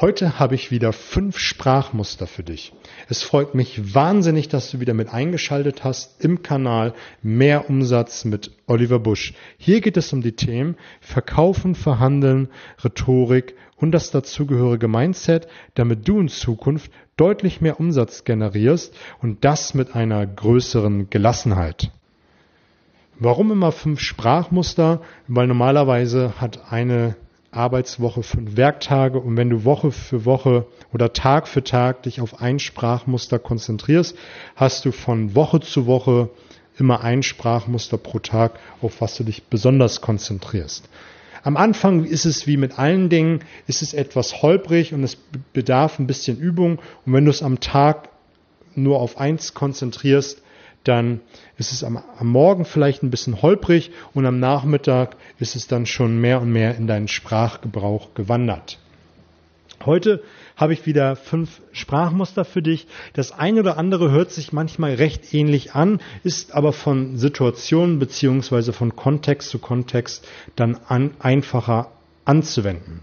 Heute habe ich wieder fünf Sprachmuster für dich. Es freut mich wahnsinnig, dass du wieder mit eingeschaltet hast im Kanal Mehr Umsatz mit Oliver Busch. Hier geht es um die Themen Verkaufen, Verhandeln, Rhetorik und das dazugehörige Mindset, damit du in Zukunft deutlich mehr Umsatz generierst und das mit einer größeren Gelassenheit. Warum immer fünf Sprachmuster? Weil normalerweise hat eine Arbeitswoche fünf Werktage und wenn du Woche für Woche oder Tag für Tag dich auf ein Sprachmuster konzentrierst, hast du von Woche zu Woche immer ein Sprachmuster pro Tag, auf was du dich besonders konzentrierst. Am Anfang ist es wie mit allen Dingen, ist es etwas holprig und es bedarf ein bisschen Übung und wenn du es am Tag nur auf eins konzentrierst, dann ist es am, am, Morgen vielleicht ein bisschen holprig und am Nachmittag ist es dann schon mehr und mehr in deinen Sprachgebrauch gewandert. Heute habe ich wieder fünf Sprachmuster für dich. Das eine oder andere hört sich manchmal recht ähnlich an, ist aber von Situation beziehungsweise von Kontext zu Kontext dann an, einfacher anzuwenden.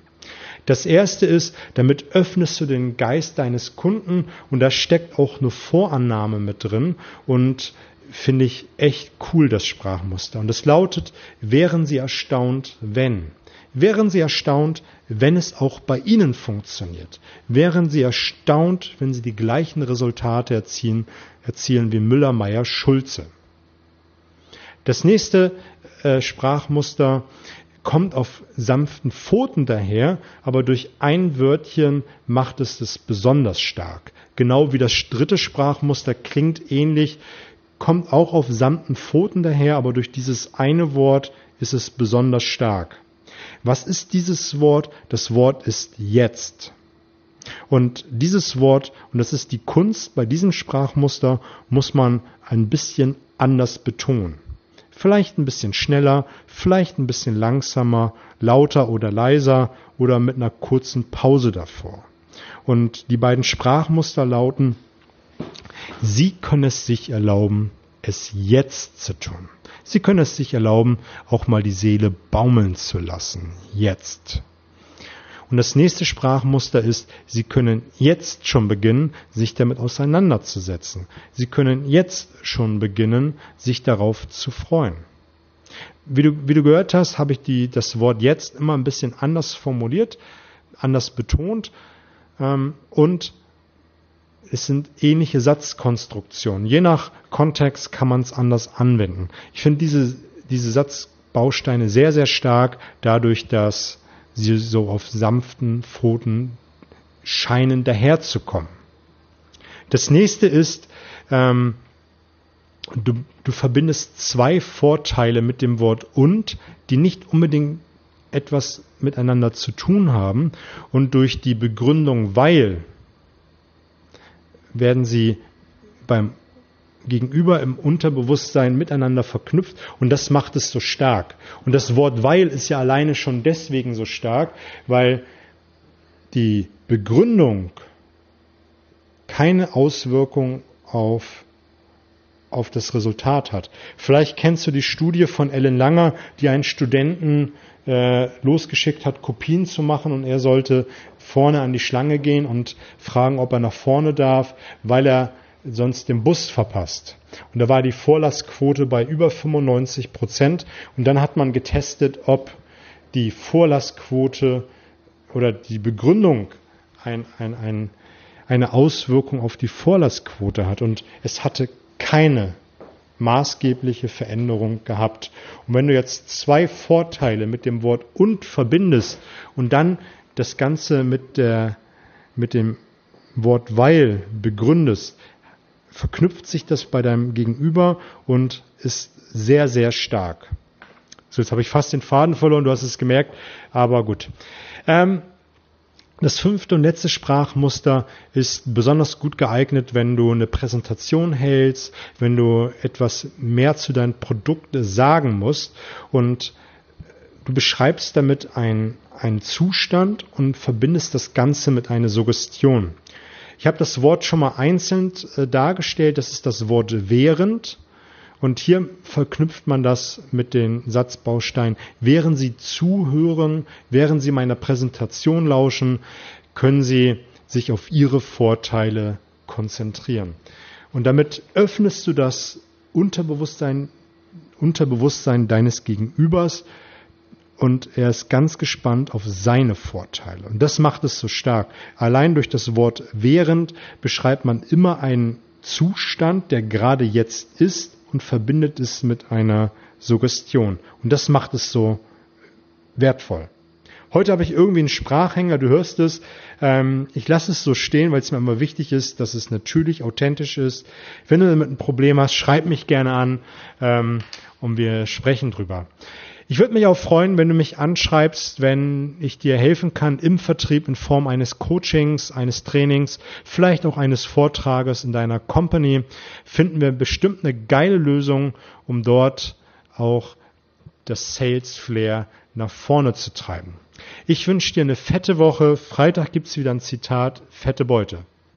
Das erste ist, damit öffnest du den Geist deines Kunden und da steckt auch eine Vorannahme mit drin und finde ich echt cool, das Sprachmuster. Und es lautet, wären Sie erstaunt, wenn. Wären Sie erstaunt, wenn es auch bei Ihnen funktioniert? Wären Sie erstaunt, wenn Sie die gleichen Resultate erzielen, erzielen wie Müller, Meyer, Schulze? Das nächste äh, Sprachmuster kommt auf sanften Pfoten daher, aber durch ein Wörtchen macht es es besonders stark. Genau wie das dritte Sprachmuster klingt ähnlich, kommt auch auf sanften Pfoten daher, aber durch dieses eine Wort ist es besonders stark. Was ist dieses Wort? Das Wort ist jetzt. Und dieses Wort, und das ist die Kunst bei diesem Sprachmuster, muss man ein bisschen anders betonen. Vielleicht ein bisschen schneller, vielleicht ein bisschen langsamer, lauter oder leiser oder mit einer kurzen Pause davor. Und die beiden Sprachmuster lauten, Sie können es sich erlauben, es jetzt zu tun. Sie können es sich erlauben, auch mal die Seele baumeln zu lassen. Jetzt. Und das nächste Sprachmuster ist, Sie können jetzt schon beginnen, sich damit auseinanderzusetzen. Sie können jetzt schon beginnen, sich darauf zu freuen. Wie du, wie du gehört hast, habe ich die, das Wort jetzt immer ein bisschen anders formuliert, anders betont ähm, und es sind ähnliche Satzkonstruktionen. Je nach Kontext kann man es anders anwenden. Ich finde diese, diese Satzbausteine sehr, sehr stark, dadurch, dass sie so auf sanften Pfoten scheinen daherzukommen. Das nächste ist, ähm, du, du verbindest zwei Vorteile mit dem Wort und, die nicht unbedingt etwas miteinander zu tun haben und durch die Begründung weil werden sie beim Gegenüber im Unterbewusstsein miteinander verknüpft und das macht es so stark. Und das Wort weil ist ja alleine schon deswegen so stark, weil die Begründung keine Auswirkung auf, auf das Resultat hat. Vielleicht kennst du die Studie von Ellen Langer, die einen Studenten äh, losgeschickt hat, Kopien zu machen und er sollte vorne an die Schlange gehen und fragen, ob er nach vorne darf, weil er sonst den Bus verpasst. Und da war die Vorlassquote bei über 95 Prozent. Und dann hat man getestet, ob die Vorlassquote oder die Begründung ein, ein, ein, eine Auswirkung auf die Vorlassquote hat. Und es hatte keine maßgebliche Veränderung gehabt. Und wenn du jetzt zwei Vorteile mit dem Wort und verbindest und dann das Ganze mit, der, mit dem Wort weil begründest, verknüpft sich das bei deinem Gegenüber und ist sehr, sehr stark. So, jetzt habe ich fast den Faden verloren, du hast es gemerkt, aber gut. Ähm, das fünfte und letzte Sprachmuster ist besonders gut geeignet, wenn du eine Präsentation hältst, wenn du etwas mehr zu deinem Produkt sagen musst und du beschreibst damit einen, einen Zustand und verbindest das Ganze mit einer Suggestion. Ich habe das Wort schon mal einzeln äh, dargestellt, das ist das Wort während Und hier verknüpft man das mit den Satzbausteinen. Während Sie zuhören, während Sie meiner Präsentation lauschen, können Sie sich auf Ihre Vorteile konzentrieren. Und damit öffnest du das Unterbewusstsein, Unterbewusstsein deines Gegenübers und er ist ganz gespannt auf seine Vorteile. Und das macht es so stark. Allein durch das Wort während beschreibt man immer einen Zustand, der gerade jetzt ist und verbindet es mit einer Suggestion. Und das macht es so wertvoll. Heute habe ich irgendwie einen Sprachhänger, du hörst es. Ähm, ich lasse es so stehen, weil es mir immer wichtig ist, dass es natürlich authentisch ist. Wenn du damit ein Problem hast, schreib mich gerne an ähm, und wir sprechen drüber. Ich würde mich auch freuen, wenn du mich anschreibst, wenn ich dir helfen kann im Vertrieb in Form eines Coachings, eines Trainings, vielleicht auch eines Vortrages in deiner Company. Finden wir bestimmt eine geile Lösung, um dort auch das Sales Flair nach vorne zu treiben. Ich wünsche dir eine fette Woche. Freitag gibt's wieder ein Zitat, fette Beute.